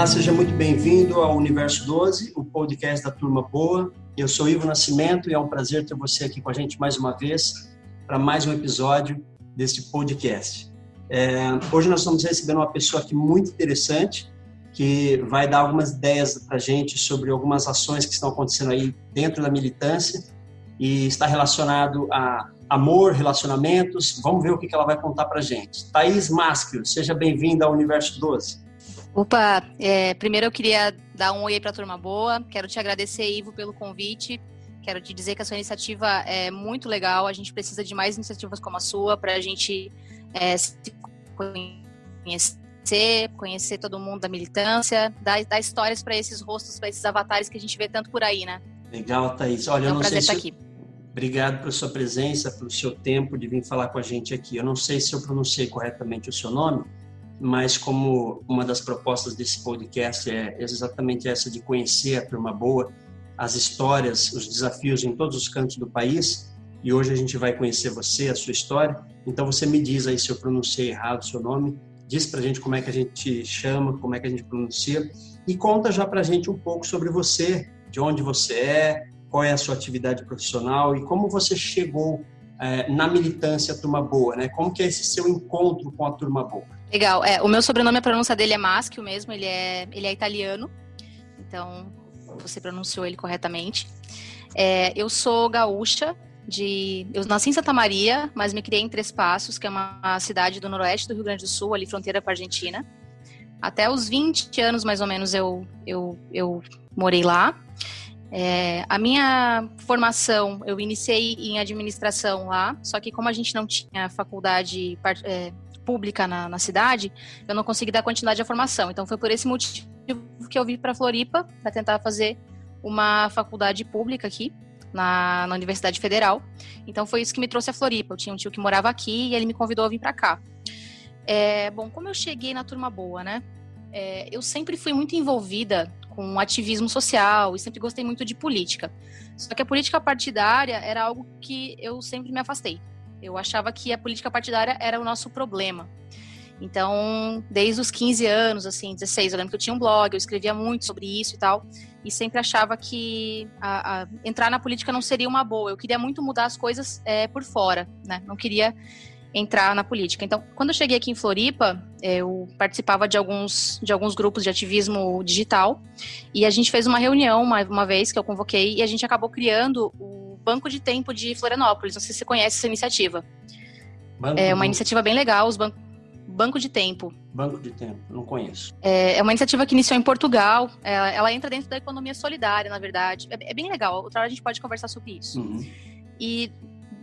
Olá, seja muito bem-vindo ao Universo 12, o podcast da Turma Boa. Eu sou Ivo Nascimento e é um prazer ter você aqui com a gente mais uma vez para mais um episódio deste podcast. É, hoje nós estamos recebendo uma pessoa aqui muito interessante que vai dar algumas ideias para a gente sobre algumas ações que estão acontecendo aí dentro da militância e está relacionado a amor, relacionamentos. Vamos ver o que ela vai contar para a gente. Thaís Maschio, seja bem-vinda ao Universo 12. Opa, é, primeiro eu queria dar um oi para a turma boa. Quero te agradecer, Ivo, pelo convite. Quero te dizer que a sua iniciativa é muito legal. A gente precisa de mais iniciativas como a sua para a gente é, se conhecer, conhecer todo mundo da militância, dar, dar histórias para esses rostos, para esses avatares que a gente vê tanto por aí, né? Legal, Thaís. Olha, é um eu não prazer sei estar se... aqui. Obrigado pela sua presença, pelo seu tempo de vir falar com a gente aqui. Eu não sei se eu pronunciei corretamente o seu nome, mas como uma das propostas desse podcast é exatamente essa de conhecer a turma boa, as histórias, os desafios em todos os cantos do país, e hoje a gente vai conhecer você, a sua história. Então você me diz aí se eu pronunciei errado o seu nome, diz pra gente como é que a gente chama, como é que a gente pronuncia e conta já pra gente um pouco sobre você, de onde você é, qual é a sua atividade profissional e como você chegou é, na militância Turma Boa, né? Como que é esse seu encontro com a Turma Boa? Legal. É, o meu sobrenome, a pronúncia dele é Maschio mesmo, ele é, ele é italiano, então você pronunciou ele corretamente. É, eu sou gaúcha, de, eu nasci em Santa Maria, mas me criei em Três Passos, que é uma cidade do noroeste do Rio Grande do Sul, ali fronteira com a Argentina. Até os 20 anos, mais ou menos, eu, eu, eu morei lá. É, a minha formação, eu iniciei em administração lá, só que como a gente não tinha faculdade é, pública na, na, cidade, eu não consegui dar continuidade à formação. Então foi por esse motivo que eu vim para Floripa para tentar fazer uma faculdade pública aqui na, na, Universidade Federal. Então foi isso que me trouxe a Floripa. Eu tinha um tio que morava aqui e ele me convidou a vir para cá. É, bom, como eu cheguei na turma boa, né? É, eu sempre fui muito envolvida com ativismo social e sempre gostei muito de política. Só que a política partidária era algo que eu sempre me afastei. Eu achava que a política partidária era o nosso problema. Então, desde os 15 anos, assim, 16, eu lembro que eu tinha um blog, eu escrevia muito sobre isso e tal, e sempre achava que a, a, entrar na política não seria uma boa. Eu queria muito mudar as coisas é, por fora, né? Não queria entrar na política. Então, quando eu cheguei aqui em Floripa, eu participava de alguns, de alguns grupos de ativismo digital e a gente fez uma reunião uma, uma vez que eu convoquei e a gente acabou criando o Banco de Tempo de Florianópolis. Não sei se você conhece essa iniciativa. Banco é uma iniciativa bem legal, os bancos Banco de Tempo. Banco de Tempo, não conheço. É, é uma iniciativa que iniciou em Portugal. Ela, ela, entra dentro da economia solidária, na verdade. É, é, bem legal. Outra hora a gente pode conversar sobre isso. Uhum. E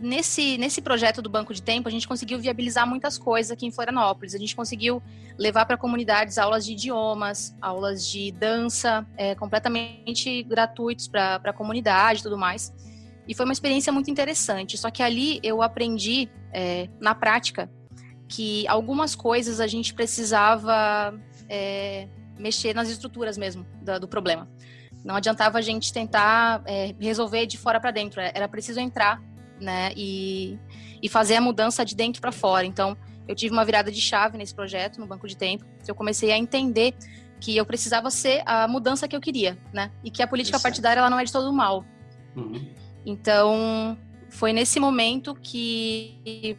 nesse, nesse projeto do Banco de Tempo, a gente conseguiu viabilizar muitas coisas aqui em Florianópolis. A gente conseguiu levar para comunidades aulas de idiomas, aulas de dança, é, completamente gratuitos para a comunidade e tudo mais. E foi uma experiência muito interessante. Só que ali eu aprendi, é, na prática, que algumas coisas a gente precisava é, mexer nas estruturas mesmo do, do, problema. Não adiantava a gente tentar é, resolver de fora para dentro, era preciso entrar né? E, e fazer a mudança de dentro para fora. Então, eu tive uma virada de chave nesse projeto, no banco de tempo. Eu comecei a entender que eu precisava ser a mudança que eu queria, né? E que a política Exato. partidária ela não é de todo mal. Uhum. Então, foi nesse momento que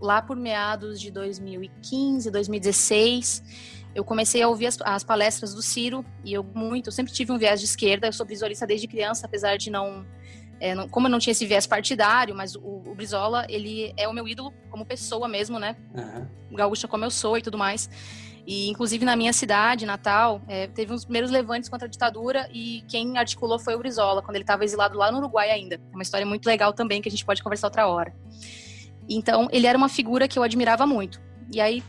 lá por meados de 2015, 2016, eu comecei a ouvir as, as, palestras do Ciro e eu muito, eu sempre tive um viés de esquerda, eu sou brisolista desde criança, apesar de não é, não, como eu não tinha esse viés partidário, mas o, o, Brizola, ele é o meu ídolo como pessoa mesmo, né? Uhum. Gaúcha como eu sou e tudo mais. E, inclusive, na minha cidade, Natal, é, teve uns primeiros levantes contra a ditadura e quem articulou foi o Brizola, quando ele estava exilado lá no Uruguai ainda. É uma história muito legal também que a gente pode conversar outra hora. Então, ele era uma figura que eu admirava muito. E aí,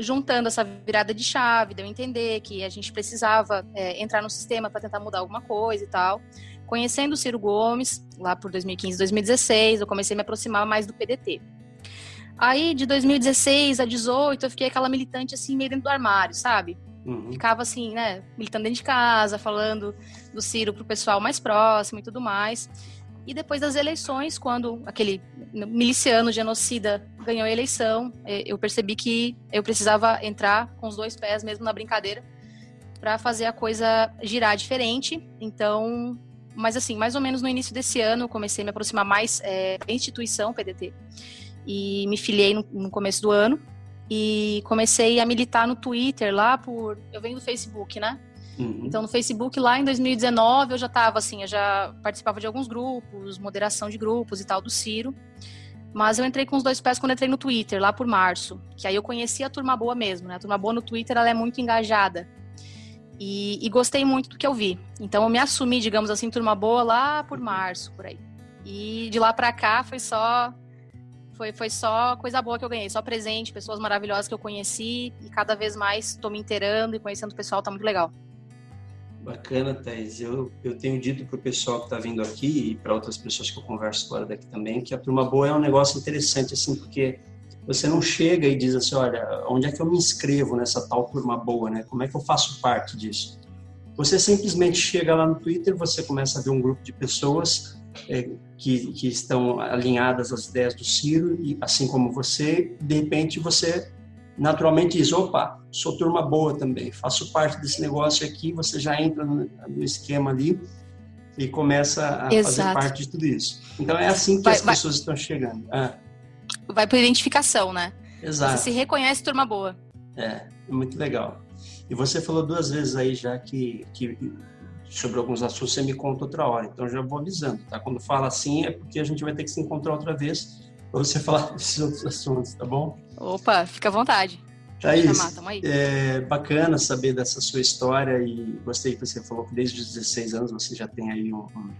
juntando essa virada de chave, deu a entender que a gente precisava é, entrar no sistema para tentar mudar alguma coisa e tal. Conhecendo o Ciro Gomes, lá por 2015, 2016, eu comecei a me aproximar mais do PDT. Aí, de 2016 a 2018, eu fiquei aquela militante, assim, meio dentro do armário, sabe? Uhum. Ficava, assim, né, militando dentro de casa, falando do Ciro pro pessoal mais próximo e tudo mais. E depois das eleições, quando aquele miliciano genocida ganhou a eleição, é, eu percebi que eu precisava entrar com os dois pés mesmo na brincadeira para fazer a coisa girar diferente. Então, mas assim, mais ou menos no início desse ano, comecei a me aproximar mais é, da instituição PDT e me filiei no, no, começo do ano e comecei a militar no Twitter lá por, eu venho do Facebook, né? Uhum. Então no Facebook lá em 2019 eu já estava assim, eu já participava de alguns grupos, moderação de grupos e tal do Ciro. Mas eu entrei com os dois pés quando entrei no Twitter, lá por março. Que aí eu conheci a turma boa mesmo, né? A turma boa no Twitter, ela é muito engajada. E, e, gostei muito do que eu vi. Então eu me assumi, digamos assim, turma boa lá por março, por aí. E de lá para cá foi só foi, foi só coisa boa que eu ganhei, só presente, pessoas maravilhosas que eu conheci e cada vez mais estou me inteirando e conhecendo o pessoal, tá muito legal. Bacana, Thais. Eu, eu tenho dito para o pessoal que está vindo aqui e para outras pessoas que eu converso fora daqui também que a turma boa é um negócio interessante, assim, porque você não chega e diz assim, olha, onde é que eu me inscrevo nessa tal turma boa, né? Como é que eu faço parte disso? Você simplesmente chega lá no Twitter, você começa a ver um grupo de pessoas é, que, que estão alinhadas às ideias do Ciro, e assim como você, de repente você naturalmente diz, opa, sou turma boa também, faço parte desse negócio aqui, você já entra no, no esquema ali e começa a Exato. fazer parte de tudo isso. Então é assim que vai, as pessoas vai. estão chegando. Ah vai por identificação, né? Exato. Você se reconhece turma boa. É, muito legal. E você falou duas vezes aí já que, que sobre alguns assuntos você me conta outra hora, então já vou avisando, tá? Quando fala assim é porque a gente vai ter que se encontrar outra vez para você falar desses outros assuntos, tá bom? Opa, fica à vontade. Thaís, chamar, é bacana saber dessa sua história e gostei que você falou que desde os 16 anos você já tem aí um, um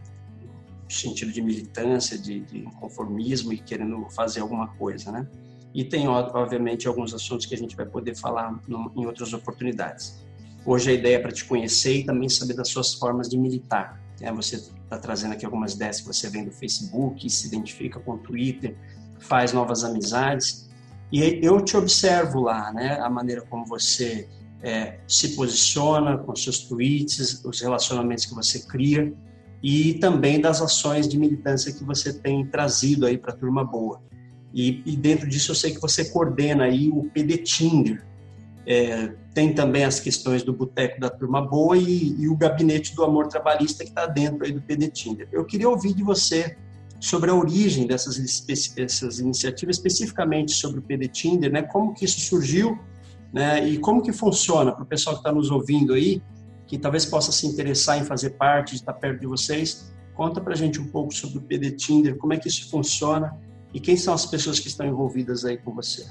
sentido de militância, de, de conformismo e querendo fazer alguma coisa, né? E tem, obviamente, alguns assuntos que a gente vai poder falar em outras oportunidades. Hoje a ideia é para te conhecer e também saber das suas formas de militar. É, você está trazendo aqui algumas ideias que você vem do Facebook, se identifica com o Twitter, faz novas amizades. E eu te observo lá, né? A maneira como você é, se posiciona com seus tweets, os relacionamentos que você cria e também das ações de militância que você tem trazido aí para a Turma Boa. E, e, dentro disso eu sei que você coordena aí o PD Tinder. É, tem também as questões do Boteco da Turma Boa e, e o Gabinete do Amor Trabalhista que está dentro aí do PD Tinder. Eu queria ouvir de você sobre a origem dessas, dessas iniciativas, especificamente sobre o PD Tinder, né? Como que isso surgiu, né? E como que funciona para o pessoal que está nos ouvindo aí, que talvez possa se interessar em fazer parte, estar perto de vocês. Conta para a gente um pouco sobre o PD Tinder, como é que isso funciona e quem são as pessoas que estão envolvidas aí com você.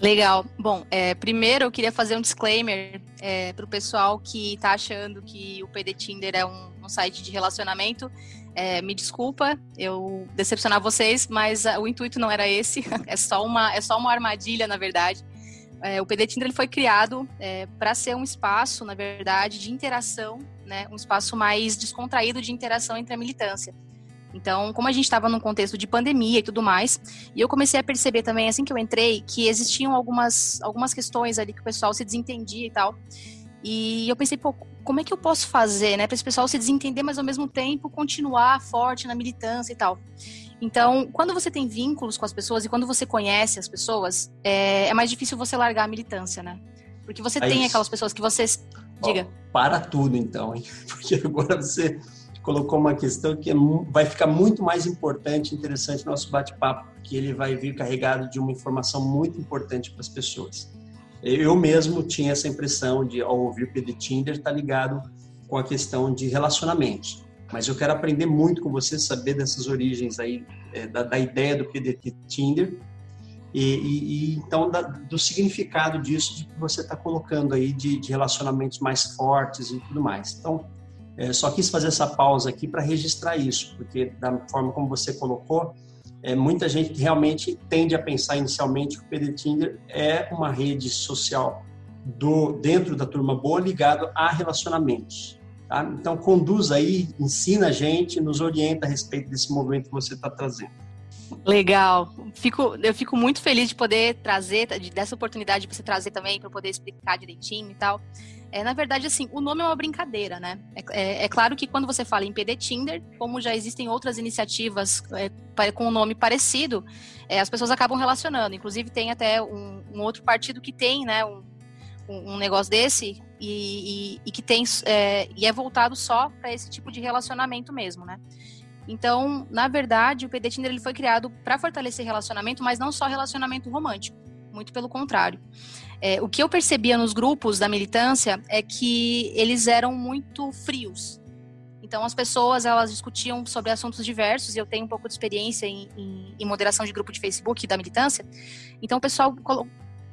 Legal. Bom, é, primeiro eu queria fazer um disclaimer é, para o pessoal que está achando que o PD Tinder é um, um site de relacionamento. É, me desculpa eu decepcionar vocês, mas o intuito não era esse. É só uma, é só uma armadilha, na verdade. É, o PD Tinder ele foi criado é, para ser um espaço, na verdade, de interação, né, um espaço mais descontraído de interação entre a militância. Então, como a gente estava num contexto de pandemia e tudo mais, e eu comecei a perceber também, assim que eu entrei, que existiam algumas, algumas questões ali que o pessoal se desentendia e tal. E eu pensei, pô, como é que eu posso fazer, né, para esse pessoal se desentender, mas ao mesmo tempo continuar forte na militância e tal. Então, quando você tem vínculos com as pessoas e quando você conhece as pessoas, é, é mais difícil você largar a militância, né? Porque você tem aquelas pessoas que você. Diga. para tudo, então, hein? Porque agora você colocou uma questão que é, vai ficar muito mais importante, interessante no nosso bate-papo, que ele vai vir carregado de uma informação muito importante para as pessoas. Eu mesmo tinha essa impressão de, ao ouvir o PD Tinder, estar tá ligado com a questão de relacionamentos mas eu quero aprender muito com você, saber dessas origens aí, é, da, da, ideia do PDT Tinder, e, e, e então da, do significado disso de que você está colocando aí de, de, relacionamentos mais fortes e tudo mais. Então, é, só quis fazer essa pausa aqui para registrar isso, porque da forma como você colocou, é, muita gente realmente tende a pensar inicialmente que o PD Tinder é uma rede social do dentro da turma boa ligado a relacionamentos. Tá? Então, conduz aí, ensina a gente, nos orienta a respeito desse movimento que você está trazendo. Legal. Fico, eu fico muito feliz de poder trazer, de, dessa oportunidade de você trazer também, para poder explicar direitinho e tal. É, na verdade, assim, o nome é uma brincadeira, né? É, é, é claro que quando você fala em PD Tinder, como já existem outras iniciativas é, com um nome parecido, é, as pessoas acabam relacionando. Inclusive, tem até um, um outro partido que tem, né, um, um negócio desse, e, e, e que tem é, e é voltado só para esse tipo de relacionamento mesmo, né? Então, na verdade, o PD Tinder ele foi criado para fortalecer relacionamento, mas não só relacionamento romântico, muito pelo contrário. É, o que eu percebia nos grupos da militância é que eles eram muito frios. Então, as pessoas elas discutiam sobre assuntos diversos, e eu tenho um pouco de experiência em, em, em moderação de grupo de Facebook da militância. Então, o pessoal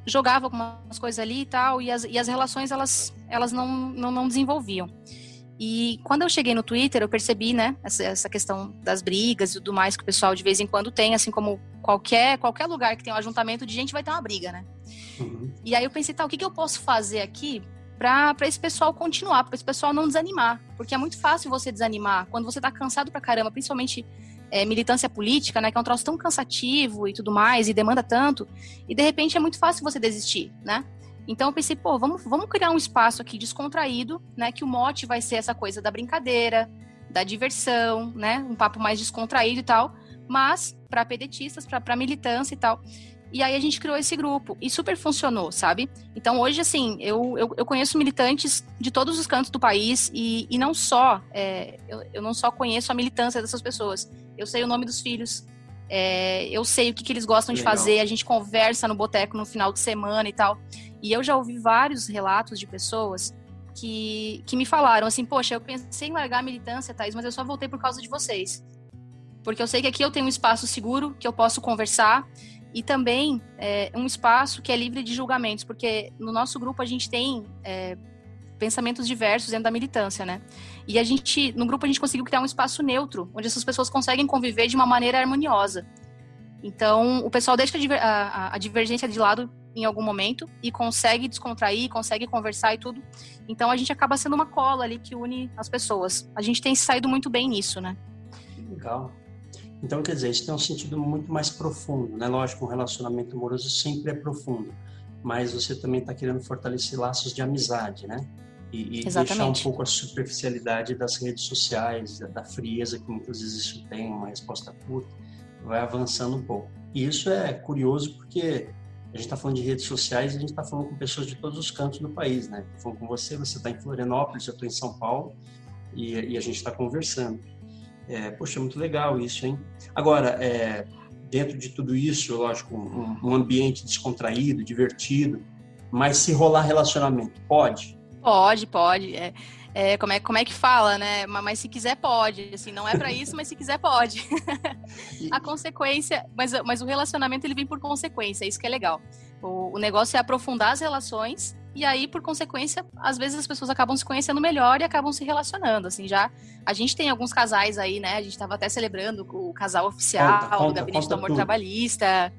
jogava algumas coisas ali e tal, e as, e as relações elas, elas não, não, não desenvolviam. E quando eu cheguei no Twitter, eu percebi, né, essa, essa, questão das brigas e tudo mais que o pessoal de vez em quando tem, assim como qualquer, qualquer lugar que tem um ajuntamento de gente vai ter uma briga, né? Uhum. E aí eu pensei, tá, o que, que eu posso fazer aqui para esse pessoal continuar, para esse pessoal não desanimar? Porque é muito fácil você desanimar quando você tá cansado pra caramba, principalmente é, militância política, né, que é um troço tão cansativo e tudo mais, e demanda tanto, e de repente é muito fácil você desistir, né? Então eu pensei, pô, vamos, vamos criar um espaço aqui descontraído, né? Que o mote vai ser essa coisa da brincadeira, da diversão, né? Um papo mais descontraído e tal, mas para pedetistas, para militância e tal. E aí a gente criou esse grupo e super funcionou, sabe? Então hoje, assim, eu, eu, eu conheço militantes de todos os cantos do país e, e não só, é, eu, eu não só conheço a militância dessas pessoas, eu sei o nome dos filhos, é, eu sei o que, que eles gostam Legal. de fazer, a gente conversa no boteco no final de semana e tal. E eu já ouvi vários relatos de pessoas que, que me falaram assim, poxa, eu pensei em largar a militância, Thaís, mas eu só voltei por causa de vocês. Porque eu sei que aqui eu tenho um espaço seguro, que eu posso conversar, e também é, um espaço que é livre de julgamentos, porque no nosso grupo a gente tem é, pensamentos diversos dentro da militância, né? E a gente, no grupo, a gente conseguiu criar um espaço neutro, onde essas pessoas conseguem conviver de uma maneira harmoniosa. Então, o pessoal deixa a, a, divergência de lado em algum momento e consegue descontrair, consegue conversar e tudo. Então, a gente acaba sendo uma cola ali que une as pessoas. A gente tem saído muito bem nisso, né? Legal. Então, quer dizer, isso tem um sentido muito mais profundo, né? Lógico, um relacionamento amoroso sempre é profundo, mas você também está querendo fortalecer laços de amizade, né? E, e deixar um pouco a superficialidade das redes sociais, da, da, frieza que muitas vezes isso tem, uma resposta curta, vai avançando um pouco. E isso é curioso porque a gente está falando de redes sociais e a gente está falando com pessoas de todos os cantos do país, né? Estou falando com você, você está em Florianópolis, eu estou em São Paulo e, e a gente está conversando. É, poxa, muito legal isso, hein? Agora, é, dentro de tudo isso, lógico, um, um ambiente descontraído, divertido, mas se rolar relacionamento, pode? Pode, pode. É, é, como, é, como é que fala, né? Mas, mas se quiser, pode. Assim, não é para isso, mas se quiser, pode. a consequência, mas, mas o relacionamento ele vem por consequência, isso que é legal. O, o negócio é aprofundar as relações e aí, por consequência, às vezes as pessoas acabam se conhecendo melhor e acabam se relacionando. Assim, já a gente tem alguns casais aí, né? A gente estava até celebrando o casal oficial conta, conta, do Gabinete do Amor tudo. Trabalhista.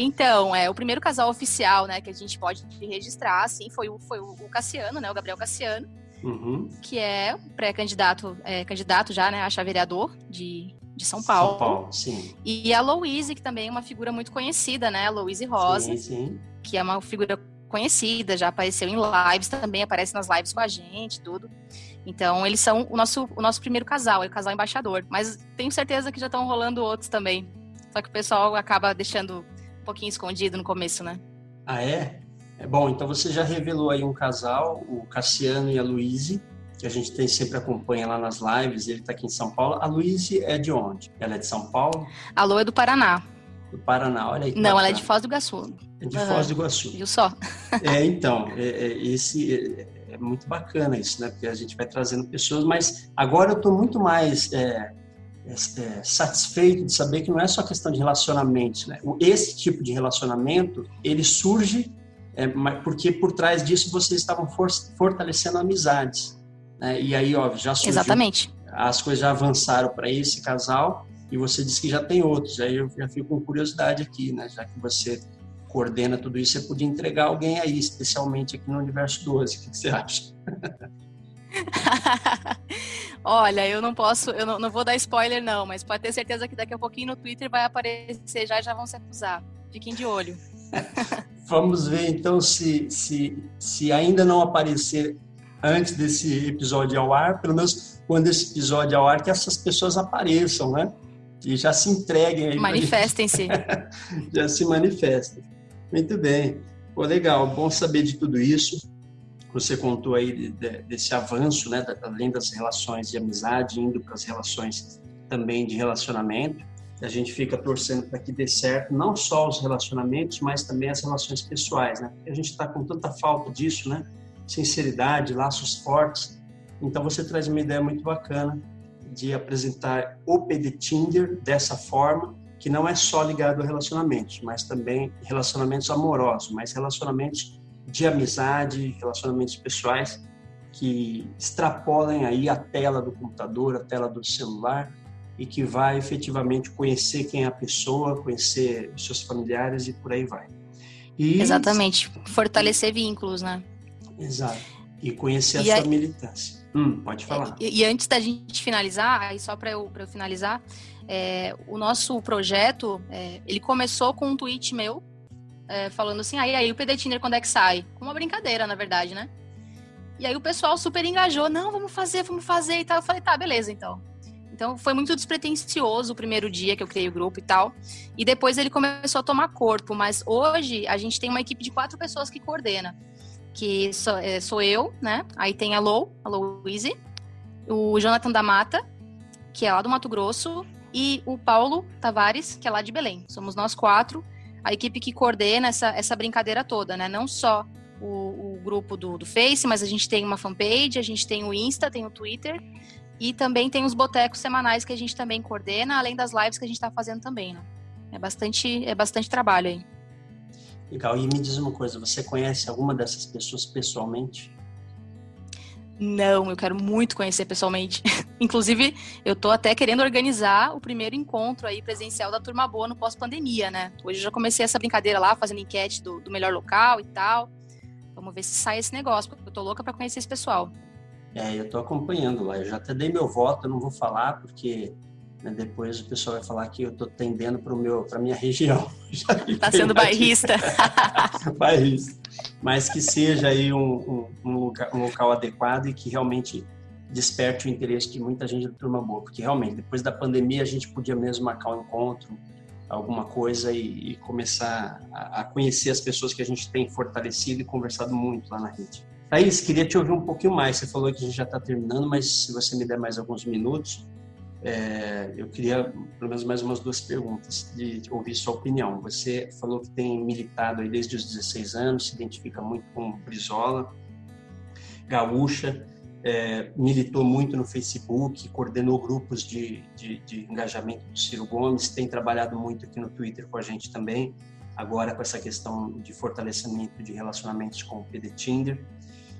Então, é o primeiro casal oficial, né, que a gente pode registrar, assim, foi o, foi o Cassiano, né, o Gabriel Cassiano, uhum. que é pré-candidato, é, candidato já, né, a vereador de, de São Paulo. São Paulo, sim. E a Louise, que também é uma figura muito conhecida, né, a Louise Rosa, sim, sim. que é uma figura conhecida, já apareceu em lives também, aparece nas lives com a gente, tudo. Então, eles são o nosso, o nosso primeiro casal, é o casal embaixador. Mas tenho certeza que já estão rolando outros também. Só que o pessoal acaba deixando pouquinho escondido no começo, né? Ah, é? É bom, então você já revelou aí um casal, o Cassiano e a Luíse, que a gente tem sempre acompanha lá nas lives, ele está aqui em São Paulo. A Luíse é de onde? Ela é de São Paulo? A Lu é do Paraná. Do Paraná, olha aí. Não, bacana. ela é de Foz do Iguaçu. É de uhum. Foz do Iguaçu. Viu só? é, então, é, é, esse é, é, muito bacana isso, né? Porque a gente vai trazendo pessoas, mas agora eu estou muito mais é, é, fortalecendo de saber que não é só questão de relacionamentos, né? Esse tipo de relacionamento ele surge é, porque por trás disso vocês estavam for, fortalecendo amizades, né? E aí, ó, já surgiu, Exatamente. As coisas já avançaram para esse casal e você disse que já tem outros. Aí eu já fico com curiosidade aqui, né? Já que você coordena tudo isso, você podia entregar alguém aí, especialmente aqui no Universo 12. O que você acha? Olha, eu não posso, eu não, não, vou dar spoiler não, mas pode ter certeza que daqui a pouquinho no Twitter vai aparecer já e já vão se acusar. Fiquem de olho. Vamos ver então se, se, se ainda não aparecer antes desse episódio ao ar, pelo menos quando esse episódio ao ar, que essas pessoas apareçam, né? E já se entreguem aí. Manifestem-se. já se manifestem. Muito bem. Pô, legal, bom saber de tudo isso. Você contou aí de, desse avanço, né, além das relações de amizade, indo para as relações também de relacionamento. A gente fica torcendo para que dê certo, não só os relacionamentos, mas também as relações pessoais, né? A gente está com tanta falta disso, né? Sinceridade, laços fortes. Então você traz uma ideia muito bacana de apresentar o PD Tinder dessa forma, que não é só ligado a relacionamentos, mas também relacionamentos amorosos, mas relacionamentos de amizade, relacionamentos pessoais que extrapolem aí a tela do computador, a tela do celular e que vai efetivamente conhecer quem é a pessoa, conhecer os seus familiares e por aí vai. E... Exatamente, fortalecer vínculos, né? Exato. E conhecer e a, a sua militância. Hum, pode falar. E, e, antes da gente finalizar, aí só para eu, eu finalizar, é, o nosso projeto, é, ele começou com um tweet meu, é, falando assim, aí, aí o PD Tinder quando é que sai? Uma brincadeira, na verdade, né? E aí o pessoal super engajou, não, vamos fazer, vamos fazer e tal. Eu falei, tá, beleza, então. Então foi muito despretensioso o primeiro dia que eu criei o grupo e tal. E depois ele começou a tomar corpo. Mas hoje a gente tem uma equipe de quatro pessoas que coordena. Que sou, é, sou eu, né? Aí tem a Lou, a Louise, o Jonathan da Mata, que é lá do Mato Grosso, e o Paulo Tavares, que é lá de Belém. Somos nós quatro, a equipe que coordena essa, essa brincadeira toda, né? Não só o, o grupo do, do Face, mas a gente tem uma fanpage, a gente tem o Insta, tem o Twitter e também tem os botecos semanais que a gente também coordena, além das lives que a gente está fazendo também, né? É bastante, é bastante trabalho aí. Legal. E me diz uma coisa, você conhece alguma dessas pessoas pessoalmente? Não, eu quero muito conhecer pessoalmente. Inclusive, eu tô até querendo organizar o primeiro encontro aí presencial da Turma Boa no pós-pandemia, né? Hoje eu já comecei essa brincadeira lá, fazendo enquete do, do melhor local e tal. Vamos ver se sai esse negócio, porque eu tô louca para conhecer esse pessoal. É, eu tô acompanhando lá. Eu já até dei meu voto, eu não vou falar, porque depois o pessoal vai falar que eu tô tendendo para meu para minha região. tá sendo bairrista. bairrista mas que seja aí um, um, um, local, um local adequado e que realmente desperte o interesse de muita gente da Turma Boa, porque realmente depois da pandemia a gente podia mesmo marcar um encontro, alguma coisa e, e começar a, a, conhecer as pessoas que a gente tem fortalecido e conversado muito lá na rede. Thaís, queria te ouvir um pouquinho mais. Você falou que a gente já está terminando, mas se você me der mais alguns minutos, é, eu queria pelo menos mais umas duas perguntas, de, ouvir sua opinião. Você falou que tem militado aí desde os 16 anos, se identifica muito com Brizola, gaúcha, é, militou muito no Facebook, coordenou grupos de, de, de, engajamento do Ciro Gomes, tem trabalhado muito aqui no Twitter com a gente também, agora com essa questão de fortalecimento de relacionamentos com o PD Tinder.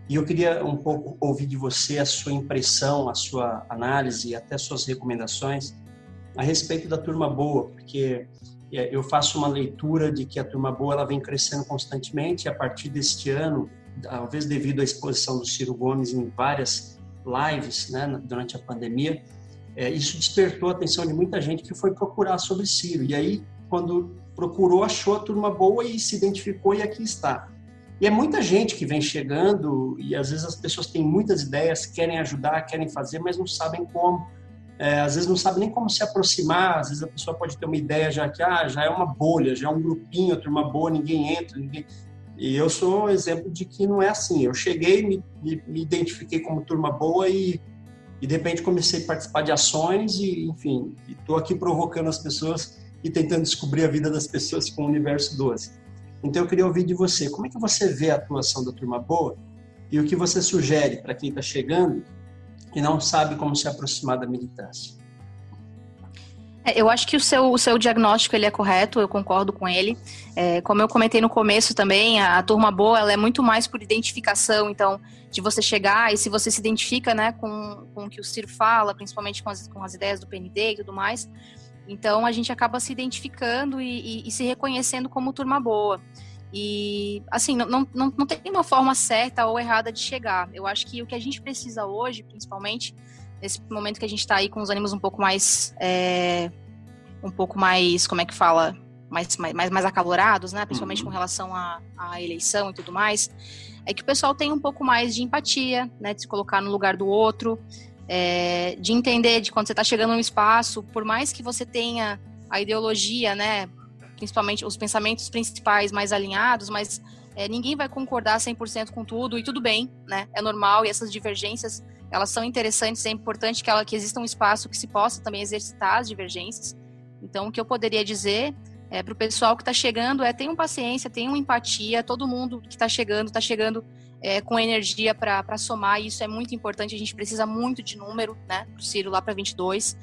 E eu queria um pouco ouvir de você a sua impressão, a sua análise até suas recomendações a respeito da turma boa, porque é, eu faço uma leitura de que a turma boa ela vem crescendo constantemente e a partir deste ano, talvez devido à exposição do Ciro Gomes em várias lives, né, durante a pandemia, é, isso despertou a atenção de muita gente que foi procurar sobre Ciro. E aí, quando procurou, achou a turma boa e se identificou e aqui está. E é muita gente que vem chegando e às vezes as pessoas têm muitas ideias, querem ajudar, querem fazer, mas não sabem como. É, às vezes não sabem nem como se aproximar, às vezes a pessoa pode ter uma ideia já que ah, já é uma bolha, já é um grupinho, turma boa, ninguém entra, ninguém... E eu sou um exemplo de que não é assim. Eu cheguei, me, me, me identifiquei como turma boa e, e de repente comecei a participar de ações e, enfim, estou aqui provocando as pessoas e tentando descobrir a vida das pessoas com o universo 12. Então eu queria ouvir de você, como é que você vê a atuação da Turma Boa e o que você sugere para quem está chegando e não sabe como se aproximar da militância? É, eu acho que o seu, o seu diagnóstico ele é correto, eu concordo com ele. É, como eu comentei no começo também, a, a, turma boa ela é muito mais por identificação, então, de você chegar e se você se identifica né, com, com o que o Ciro fala, principalmente com as, com as ideias do PND e tudo mais, então a gente acaba se identificando e, e, e se reconhecendo como turma boa. E, assim, não, não, não tem uma forma certa ou errada de chegar. Eu acho que o que a gente precisa hoje, principalmente, nesse momento que a gente está aí com os ânimos um pouco mais. É, um pouco mais. Como é que fala? Mais, mais, mais acalorados, né? Principalmente uhum. com relação à, à eleição e tudo mais. É que o pessoal tem um pouco mais de empatia, né? De se colocar no lugar do outro, é, de entender de quando você está chegando num espaço, por mais que você tenha a ideologia, né, principalmente os pensamentos principais mais alinhados, mas É, ninguém vai concordar 100% com tudo e tudo bem, né? É normal e essas divergências, elas são interessantes, é importante que, ela, que exista um espaço que se possa também exercitar as divergências. Então, o que eu poderia dizer é, para o pessoal que está chegando é tenham paciência, tenham empatia, todo mundo que está chegando, está chegando é, com energia para somar, e isso é muito importante, a gente precisa muito de número, né, para o Ciro lá para 22.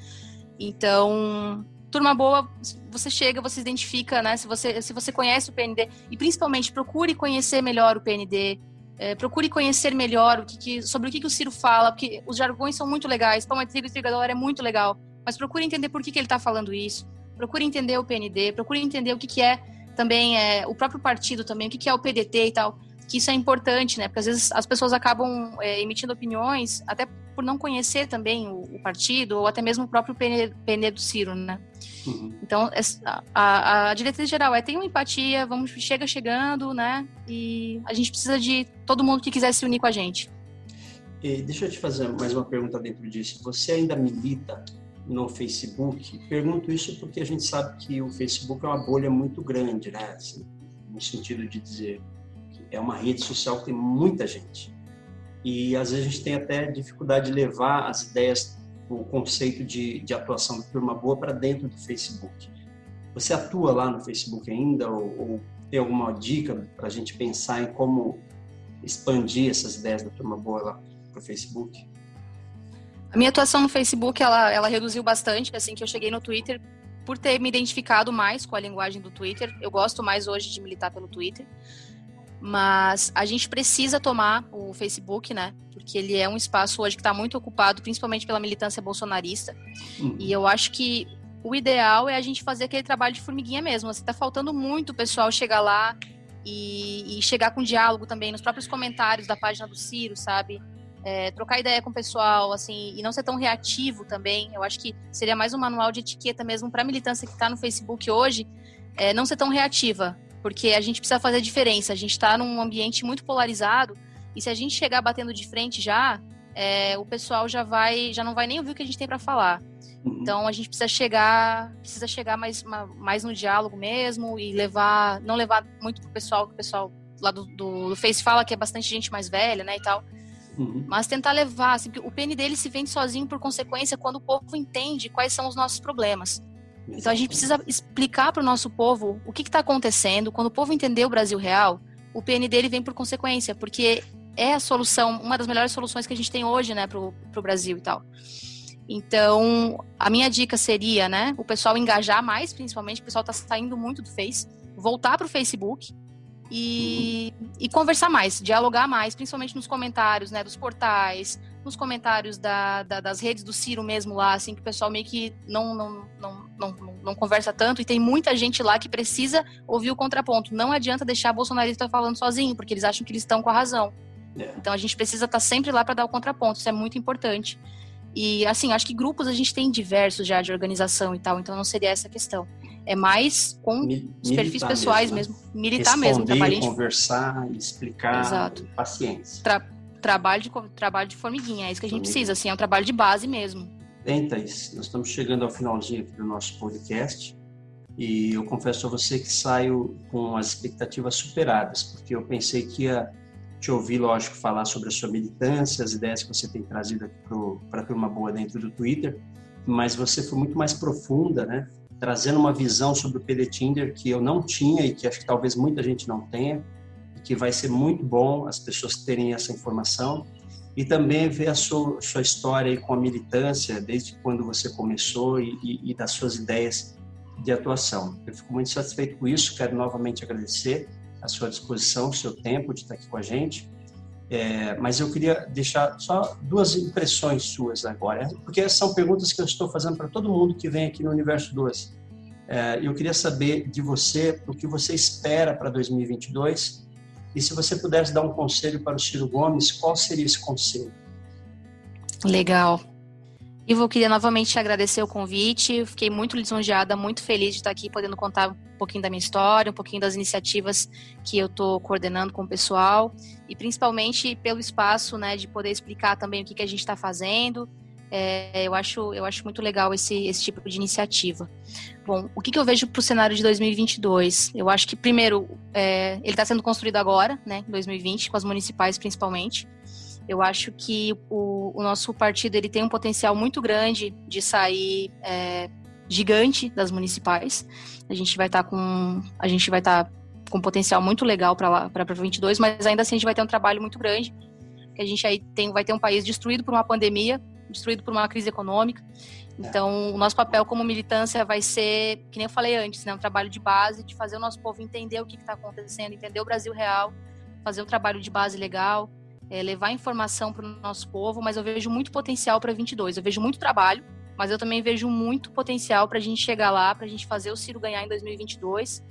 Então, turma boa, você chega, você identifica, né? Se você, se você conhece o PND, e principalmente procure conhecer melhor o PND, é, procure conhecer melhor o que, que sobre o que, que, o Ciro fala, porque os jargões são muito legais, pão é e trigo é muito legal, mas procure entender por que, que ele está falando isso, procure entender o PND, procure entender o que, que é também é, o próprio partido também, o que, que é o PDT e tal, que isso é importante, né? Porque às vezes as pessoas acabam é, emitindo opiniões, até por não conhecer também o, o, partido, ou até mesmo o próprio PN, do Ciro, né? Uhum. Então, a, a, diretriz geral é uma empatia, vamos, chega chegando, né? E a gente precisa de todo mundo que quiser se unir com a gente. E deixa eu te fazer mais uma pergunta dentro disso. Você ainda milita no Facebook? Pergunto isso porque a gente sabe que o Facebook é uma bolha muito grande, né? Assim, no sentido de dizer é uma rede social que tem muita gente. E às vezes a gente tem até dificuldade de levar as ideias, o conceito de, de atuação da turma boa para dentro do Facebook. Você atua lá no Facebook ainda ou, ou tem alguma dica para a gente pensar em como expandir essas ideias da turma boa lá para o Facebook? A minha atuação no Facebook ela, ela reduziu bastante assim que eu cheguei no Twitter por ter me identificado mais com a linguagem do Twitter. Eu gosto mais hoje de militar pelo Twitter. Mas a gente precisa tomar o Facebook, né? Porque ele é um espaço hoje que está muito ocupado, principalmente pela militância bolsonarista. Uhum. E eu acho que o ideal é a gente fazer aquele trabalho de formiguinha mesmo. Assim, tá faltando muito o pessoal chegar lá e, e, chegar com diálogo também nos próprios comentários da página do Ciro, sabe? É, trocar ideia com o pessoal, assim, e não ser tão reativo também. Eu acho que seria mais um manual de etiqueta mesmo para a militância que está no Facebook hoje, é, não ser tão reativa porque a gente precisa fazer a diferença. A gente está num ambiente muito polarizado e se a gente chegar batendo de frente já, é, o pessoal já vai, já não vai nem ouvir o que a gente tem para falar. Uhum. Então a gente precisa chegar, precisa chegar mais, mais no diálogo mesmo e levar, não levar muito pro pessoal, que o pessoal lá do, do, do Face fala que é bastante gente mais velha, né, e tal. Uhum. Mas tentar levar, assim, o PN dele se vende sozinho por consequência quando o povo entende quais são os nossos problemas. Então a gente precisa explicar para o nosso povo o que está acontecendo. Quando o povo entender o Brasil real, o PN dele vem por consequência, porque é a solução, uma das melhores soluções que a gente tem hoje, né, para o Brasil e tal. Então, a minha dica seria, né, o pessoal engajar mais, principalmente, o pessoal está saindo muito do Face, voltar para o Facebook e, e conversar mais, dialogar mais, principalmente nos comentários, né, dos portais, nos comentários da, da, das redes do Ciro mesmo lá, assim, que o pessoal meio que não, não, não, não, não conversa tanto, e tem muita gente lá que precisa ouvir o contraponto. Não adianta deixar bolsonarista falando sozinho, porque eles acham que eles estão com a razão. É. Então a gente precisa estar tá sempre lá para dar o contraponto, isso é muito importante. E assim, acho que grupos a gente tem diversos já de organização e tal, então não seria essa a questão. É mais com Mi os perfis pessoais mesmo, né? mesmo. militar Responder, mesmo, trabalhar conversar, explicar, Exato. paciência. Tra trabalho de, trabalho de formiguinha, é isso que a gente precisa, assim, é um trabalho de base mesmo. Bem, Thaís, nós estamos chegando ao finalzinho do nosso podcast e eu confesso a você que saio com as expectativas superadas, porque eu pensei que ia te ouvir, lógico, falar sobre a sua militância, as ideias que você tem trazido aqui para a turma boa dentro do Twitter, mas você foi muito mais profunda, né? Trazendo uma visão sobre o PD Tinder que eu não tinha e que acho que talvez muita gente não tenha que vai ser muito bom as pessoas terem essa informação e também ver a sua, sua história com a militância, desde quando você começou e, e, e, das suas ideias de atuação. Eu fico muito satisfeito com isso, quero novamente agradecer a sua disposição, o seu tempo de estar aqui com a gente. É, mas eu queria deixar só duas impressões suas agora, porque são perguntas que eu estou fazendo para todo mundo que vem aqui no Universo 2. É, eu queria saber de você o que você espera para 2022 e se você pudesse dar um conselho para o Ciro Gomes, qual seria esse conselho? Legal. Ivo, queria novamente agradecer o convite. fiquei muito lisonjeada, muito feliz de estar aqui podendo contar um pouquinho da minha história, um pouquinho das iniciativas que eu estou coordenando com o pessoal e principalmente pelo espaço, né, de poder explicar também o que, que a gente está fazendo. É, eu, acho, eu acho muito legal esse, esse tipo de iniciativa. Bom, o que, que eu vejo para o cenário de 2022? Eu acho que, primeiro, é, ele está sendo construído agora, né, em 2020, com as municipais principalmente. Eu acho que o, o nosso partido ele tem um potencial muito grande de sair é, gigante das municipais. A gente vai estar tá com a gente vai estar tá com um potencial muito legal para lá para 22, mas ainda assim a gente vai ter um trabalho muito grande. Que a gente aí tem vai ter um país destruído por uma pandemia, destruído por uma crise econômica. É. Então, o nosso papel como militância vai ser, que nem eu falei antes, né, um trabalho de base, de fazer o nosso povo entender o que está acontecendo, entender o Brasil real, fazer um trabalho de base legal, é, levar informação para o nosso povo, mas eu vejo muito potencial para 22. Eu vejo muito trabalho, mas eu também vejo muito potencial para a gente chegar lá, para a gente fazer o Ciro ganhar em 2022.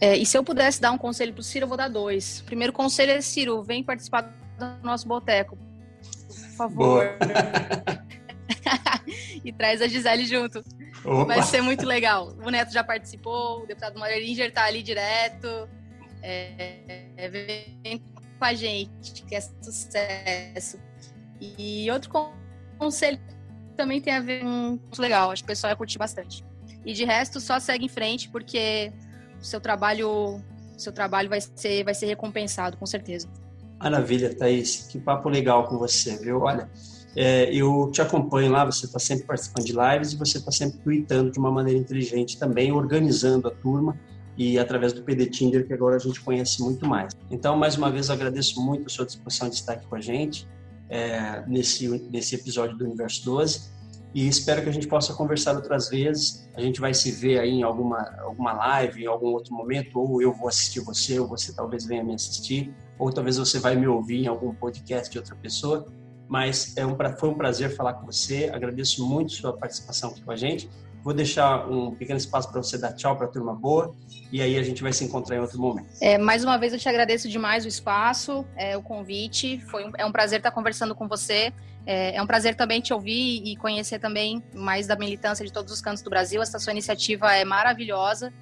É, e se eu pudesse dar um conselho para o Ciro, eu vou dar dois. O primeiro conselho é, Ciro, vem participar do nosso boteco. Favor. e traz a Gisele junto. Opa. Vai ser muito legal. O Neto já participou, o deputado Moreiringer está ali direto. É, é, vem com a gente, que é sucesso. E outro conselho também tem a ver com muito legal, acho que o pessoal vai curtir bastante. E de resto, só segue em frente, porque o seu trabalho, seu trabalho vai ser, vai ser recompensado, com certeza. Maravilha, Thaís. Que papo legal com você, viu? Olha, é, eu te acompanho lá, você está sempre participando de lives e você está sempre tweetando de uma maneira inteligente também, organizando a turma e através do PD Tinder, que agora a gente conhece muito mais. Então, mais uma vez, agradeço muito a sua disposição de estar aqui com a gente é, nesse, nesse episódio do Universo 12 e espero que a gente possa conversar outras vezes. A gente vai se ver aí em alguma, alguma live, em algum outro momento, ou eu vou assistir você, ou você talvez venha me assistir, ou talvez você vai me ouvir em algum podcast de outra pessoa. Mas é um, foi um prazer falar com você, agradeço muito sua participação aqui com a gente. Vou deixar um pequeno espaço para você dar tchau para a turma boa e aí a gente vai se encontrar em outro momento. É, mais uma vez eu te agradeço demais o espaço, é, o convite. Foi um, é um prazer estar conversando com você. É, é, um prazer também te ouvir e conhecer também mais da militância de todos os cantos do Brasil. Essa sua iniciativa é maravilhosa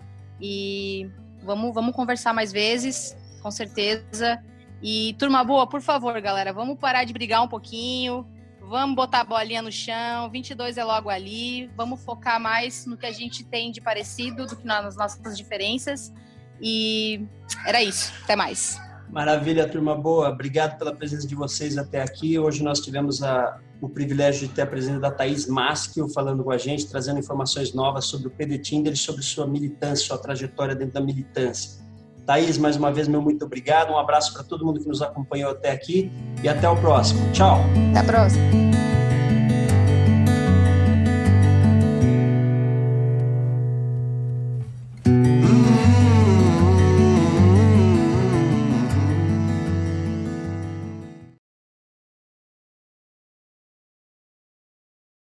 e vamos, vamos conversar mais vezes, com certeza. E turma boa, por favor, galera, vamos parar de brigar um pouquinho. Vamos botar a bolinha no chão, 22 é logo ali. Vamos focar mais no que a gente tem de parecido do que nas nossas diferenças. E era isso. Até mais. Maravilha, turma boa. Obrigado pela presença de vocês até aqui. Hoje nós tivemos a, o privilégio de ter a presença da Thaís Maschio falando com a gente, trazendo informações novas sobre o PD Tinder e sobre sua militância, sua trajetória dentro da militância. Thaís, mais uma vez, meu muito obrigado. Um abraço para todo mundo que nos acompanhou até aqui e até o próximo. Tchau. Até a próxima.